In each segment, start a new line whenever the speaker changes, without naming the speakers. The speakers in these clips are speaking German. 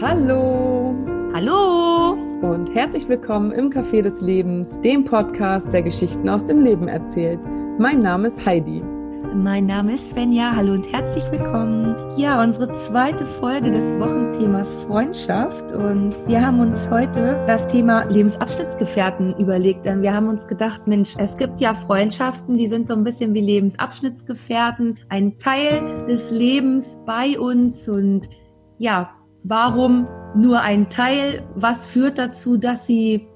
Hallo
Hallo
und herzlich willkommen im Café des Lebens, dem Podcast, der Geschichten aus dem Leben erzählt. Mein Name ist Heidi.
Mein Name ist Svenja. Hallo und herzlich willkommen. Ja, unsere zweite Folge des Wochenthemas Freundschaft. Und wir haben uns heute das Thema Lebensabschnittsgefährten überlegt. Denn wir haben uns gedacht, Mensch, es gibt ja Freundschaften, die sind so ein bisschen wie Lebensabschnittsgefährten, ein Teil des Lebens bei uns. Und ja, warum nur ein Teil? Was führt dazu, dass sie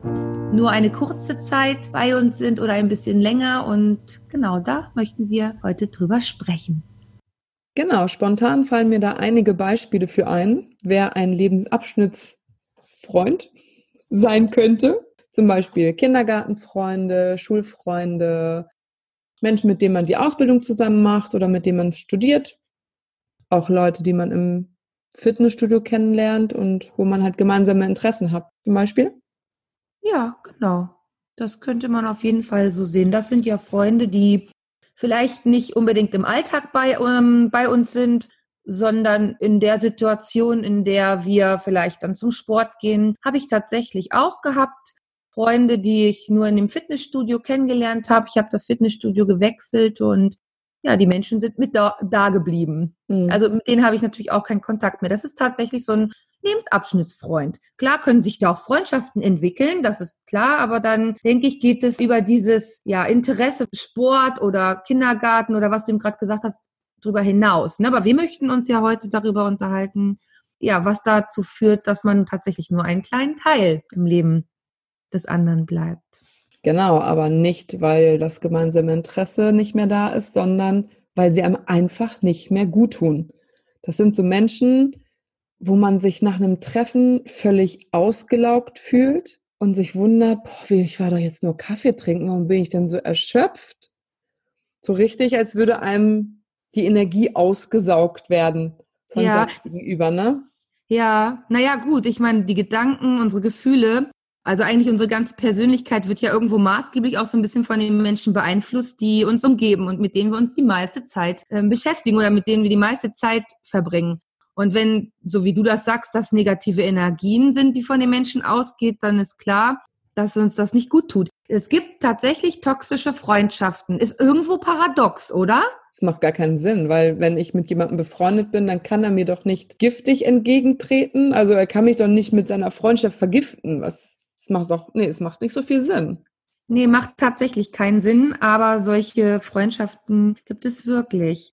nur eine kurze Zeit bei uns sind oder ein bisschen länger? Und genau da möchten wir heute drüber sprechen.
Genau, spontan fallen mir da einige Beispiele für ein, wer ein Lebensabschnittsfreund sein könnte. Zum Beispiel Kindergartenfreunde, Schulfreunde, Menschen, mit denen man die Ausbildung zusammen macht oder mit denen man studiert. Auch Leute, die man im Fitnessstudio kennenlernt und wo man halt gemeinsame Interessen hat, zum Beispiel?
Ja, genau. Das könnte man auf jeden Fall so sehen. Das sind ja Freunde, die vielleicht nicht unbedingt im Alltag bei, ähm, bei uns sind, sondern in der Situation, in der wir vielleicht dann zum Sport gehen, habe ich tatsächlich auch gehabt. Freunde, die ich nur in dem Fitnessstudio kennengelernt habe. Ich habe das Fitnessstudio gewechselt und ja, die Menschen sind mit da, da geblieben. Mhm. Also mit denen habe ich natürlich auch keinen Kontakt mehr. Das ist tatsächlich so ein Lebensabschnittsfreund. Klar können sich da auch Freundschaften entwickeln, das ist klar, aber dann denke ich, geht es über dieses ja, Interesse, Sport oder Kindergarten oder was du ihm gerade gesagt hast, darüber hinaus. Ne? Aber wir möchten uns ja heute darüber unterhalten, ja, was dazu führt, dass man tatsächlich nur einen kleinen Teil im Leben des anderen bleibt.
Genau, aber nicht, weil das gemeinsame Interesse nicht mehr da ist, sondern weil sie einem einfach nicht mehr gut tun. Das sind so Menschen, wo man sich nach einem Treffen völlig ausgelaugt fühlt und sich wundert, boah, ich war doch jetzt nur Kaffee trinken, warum bin ich denn so erschöpft? So richtig, als würde einem die Energie ausgesaugt werden von
ja.
seinem Gegenüber, ne?
Ja, naja, gut, ich meine, die Gedanken, unsere Gefühle, also eigentlich unsere ganze Persönlichkeit wird ja irgendwo maßgeblich auch so ein bisschen von den Menschen beeinflusst, die uns umgeben und mit denen wir uns die meiste Zeit äh, beschäftigen oder mit denen wir die meiste Zeit verbringen. Und wenn, so wie du das sagst, das negative Energien sind, die von den Menschen ausgeht, dann ist klar, dass uns das nicht gut tut. Es gibt tatsächlich toxische Freundschaften. Ist irgendwo paradox, oder?
Das macht gar keinen Sinn, weil wenn ich mit jemandem befreundet bin, dann kann er mir doch nicht giftig entgegentreten. Also er kann mich doch nicht mit seiner Freundschaft vergiften. Was es macht doch, nee, es macht nicht so viel Sinn.
Nee, macht tatsächlich keinen Sinn, aber solche Freundschaften gibt es wirklich.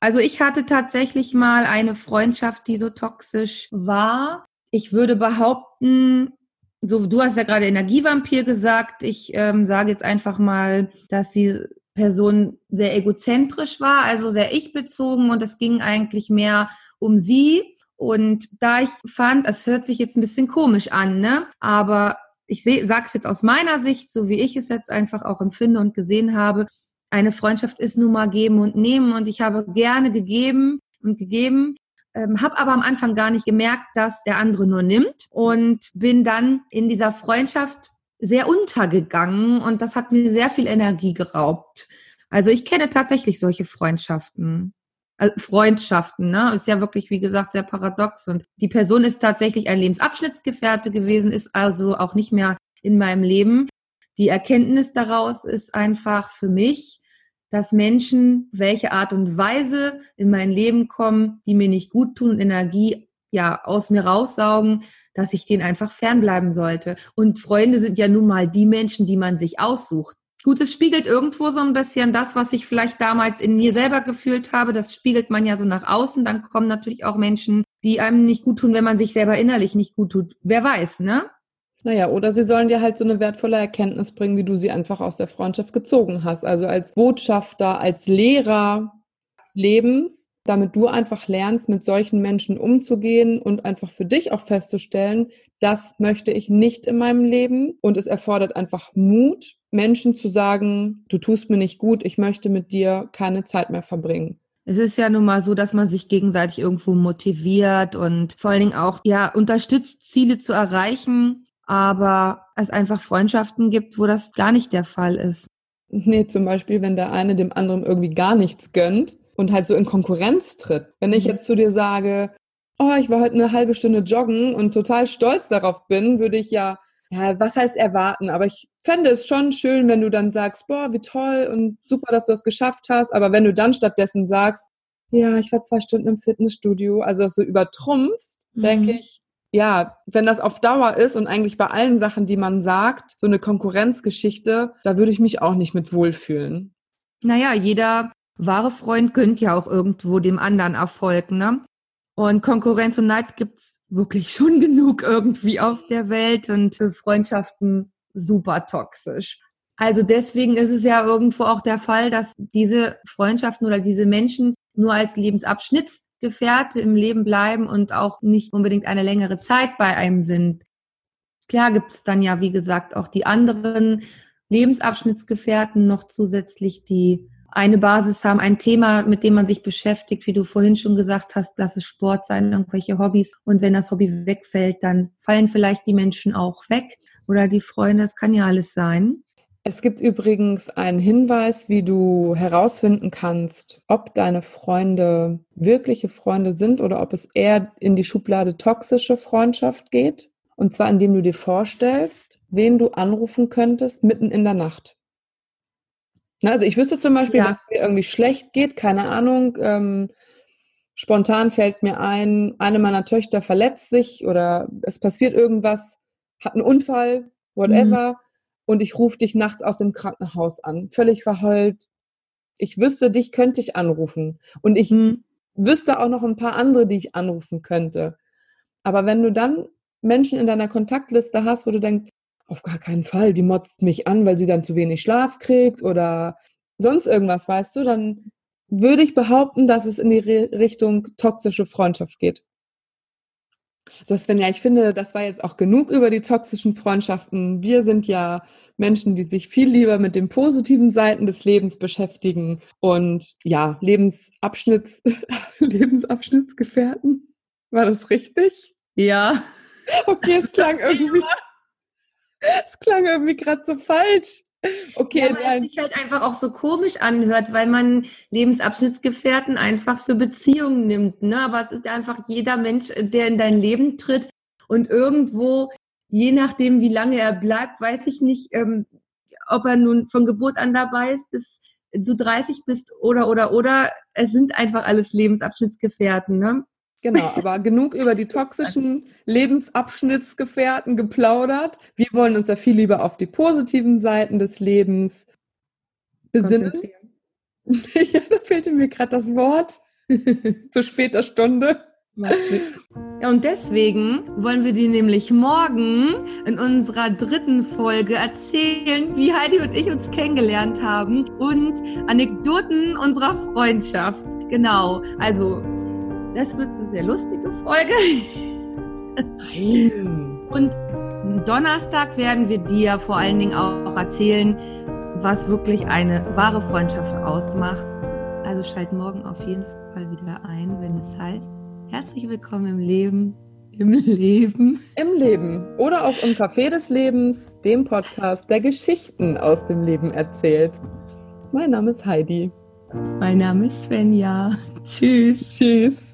Also ich hatte tatsächlich mal eine Freundschaft, die so toxisch war. Ich würde behaupten, so du hast ja gerade Energievampir gesagt. Ich ähm, sage jetzt einfach mal, dass die Person sehr egozentrisch war, also sehr ich-bezogen und es ging eigentlich mehr um sie und da ich fand, es hört sich jetzt ein bisschen komisch an, ne? Aber ich sage es jetzt aus meiner Sicht, so wie ich es jetzt einfach auch empfinde und gesehen habe, eine Freundschaft ist nun mal geben und nehmen und ich habe gerne gegeben und gegeben, ähm, habe aber am Anfang gar nicht gemerkt, dass der andere nur nimmt und bin dann in dieser Freundschaft sehr untergegangen und das hat mir sehr viel Energie geraubt. Also ich kenne tatsächlich solche Freundschaften. Äh, Freundschaften, ne? Ist ja wirklich, wie gesagt, sehr paradox. Und die Person ist tatsächlich ein Lebensabschnittsgefährte gewesen, ist also auch nicht mehr in meinem Leben. Die Erkenntnis daraus ist einfach für mich, dass Menschen, welche Art und Weise in mein Leben kommen, die mir nicht gut tun, Energie ja aus mir raussaugen, dass ich denen einfach fernbleiben sollte. Und Freunde sind ja nun mal die Menschen, die man sich aussucht. Gut, es spiegelt irgendwo so ein bisschen das, was ich vielleicht damals in mir selber gefühlt habe. Das spiegelt man ja so nach außen. Dann kommen natürlich auch Menschen, die einem nicht gut tun, wenn man sich selber innerlich nicht gut tut. Wer weiß, ne?
Naja, oder sie sollen dir halt so eine wertvolle Erkenntnis bringen, wie du sie einfach aus der Freundschaft gezogen hast. Also als Botschafter, als Lehrer des Lebens, damit du einfach lernst, mit solchen Menschen umzugehen und einfach für dich auch festzustellen, das möchte ich nicht in meinem Leben. Und es erfordert einfach Mut, Menschen zu sagen, du tust mir nicht gut, ich möchte mit dir keine Zeit mehr verbringen.
Es ist ja nun mal so, dass man sich gegenseitig irgendwo motiviert und vor allen Dingen auch ja unterstützt, Ziele zu erreichen, aber es einfach Freundschaften gibt, wo das gar nicht der Fall ist.
Nee, zum Beispiel, wenn der eine dem anderen irgendwie gar nichts gönnt und halt so in Konkurrenz tritt. Wenn ich mhm. jetzt zu dir sage, oh, ich war heute eine halbe Stunde joggen und total stolz darauf bin, würde ich ja, ja, was heißt erwarten? Aber ich fände es schon schön, wenn du dann sagst, boah, wie toll und super, dass du das geschafft hast. Aber wenn du dann stattdessen sagst, ja, ich war zwei Stunden im Fitnessstudio, also das so übertrumpfst, mhm. denke ich, ja, wenn das auf Dauer ist und eigentlich bei allen Sachen, die man sagt, so eine Konkurrenzgeschichte, da würde ich mich auch nicht mit wohlfühlen.
Naja, jeder wahre Freund gönnt ja auch irgendwo dem anderen Erfolg, ne? Und Konkurrenz und Neid gibt's wirklich schon genug irgendwie auf der Welt und für Freundschaften super toxisch. Also deswegen ist es ja irgendwo auch der Fall, dass diese Freundschaften oder diese Menschen nur als Lebensabschnitt Gefährte im Leben bleiben und auch nicht unbedingt eine längere Zeit bei einem sind. Klar gibt es dann ja, wie gesagt, auch die anderen Lebensabschnittsgefährten noch zusätzlich, die eine Basis haben, ein Thema, mit dem man sich beschäftigt, wie du vorhin schon gesagt hast, lass es Sport sein, irgendwelche Hobbys. Und wenn das Hobby wegfällt, dann fallen vielleicht die Menschen auch weg oder die Freunde, das kann ja alles sein.
Es gibt übrigens einen Hinweis, wie du herausfinden kannst, ob deine Freunde wirkliche Freunde sind oder ob es eher in die Schublade toxische Freundschaft geht. Und zwar indem du dir vorstellst, wen du anrufen könntest mitten in der Nacht. Also ich wüsste zum Beispiel, ja. wenn es mir irgendwie schlecht geht, keine Ahnung, ähm, spontan fällt mir ein, eine meiner Töchter verletzt sich oder es passiert irgendwas, hat einen Unfall, whatever. Mhm und ich rufe dich nachts aus dem Krankenhaus an, völlig verheult. Ich wüsste, dich könnte ich anrufen. Und ich mhm. wüsste auch noch ein paar andere, die ich anrufen könnte. Aber wenn du dann Menschen in deiner Kontaktliste hast, wo du denkst, auf gar keinen Fall, die motzt mich an, weil sie dann zu wenig Schlaf kriegt oder sonst irgendwas, weißt du, dann würde ich behaupten, dass es in die Richtung toxische Freundschaft geht. So, Svenja, ich finde, das war jetzt auch genug über die toxischen Freundschaften. Wir sind ja Menschen, die sich viel lieber mit den positiven Seiten des Lebens beschäftigen und ja, Lebensabschnitts, Lebensabschnittsgefährten. War das richtig?
Ja.
Okay, es klang irgendwie, es klang irgendwie gerade so falsch.
Okay, ja, weil es sich halt einfach auch so komisch anhört, weil man Lebensabschnittsgefährten einfach für Beziehungen nimmt. Ne? Aber es ist einfach jeder Mensch, der in dein Leben tritt und irgendwo, je nachdem, wie lange er bleibt, weiß ich nicht, ähm, ob er nun von Geburt an dabei ist, bis du 30 bist oder, oder, oder. Es sind einfach alles Lebensabschnittsgefährten. Ne?
Genau, aber genug über die toxischen Lebensabschnittsgefährten geplaudert. Wir wollen uns ja viel lieber auf die positiven Seiten des Lebens besinnen. ja, da fehlte mir gerade das Wort. Zu später Stunde.
Ja, und deswegen wollen wir dir nämlich morgen in unserer dritten Folge erzählen, wie Heidi und ich uns kennengelernt haben und Anekdoten unserer Freundschaft. Genau, also das wird eine sehr lustige Folge. Nein. Und Donnerstag werden wir dir vor allen Dingen auch erzählen, was wirklich eine wahre Freundschaft ausmacht. Also schalt morgen auf jeden Fall wieder ein, wenn es heißt, herzlich willkommen im Leben. Im Leben.
Im Leben. Oder auch im Café des Lebens, dem Podcast, der Geschichten aus dem Leben erzählt. Mein Name ist Heidi.
Mein Name ist Svenja. Tschüss.
Tschüss.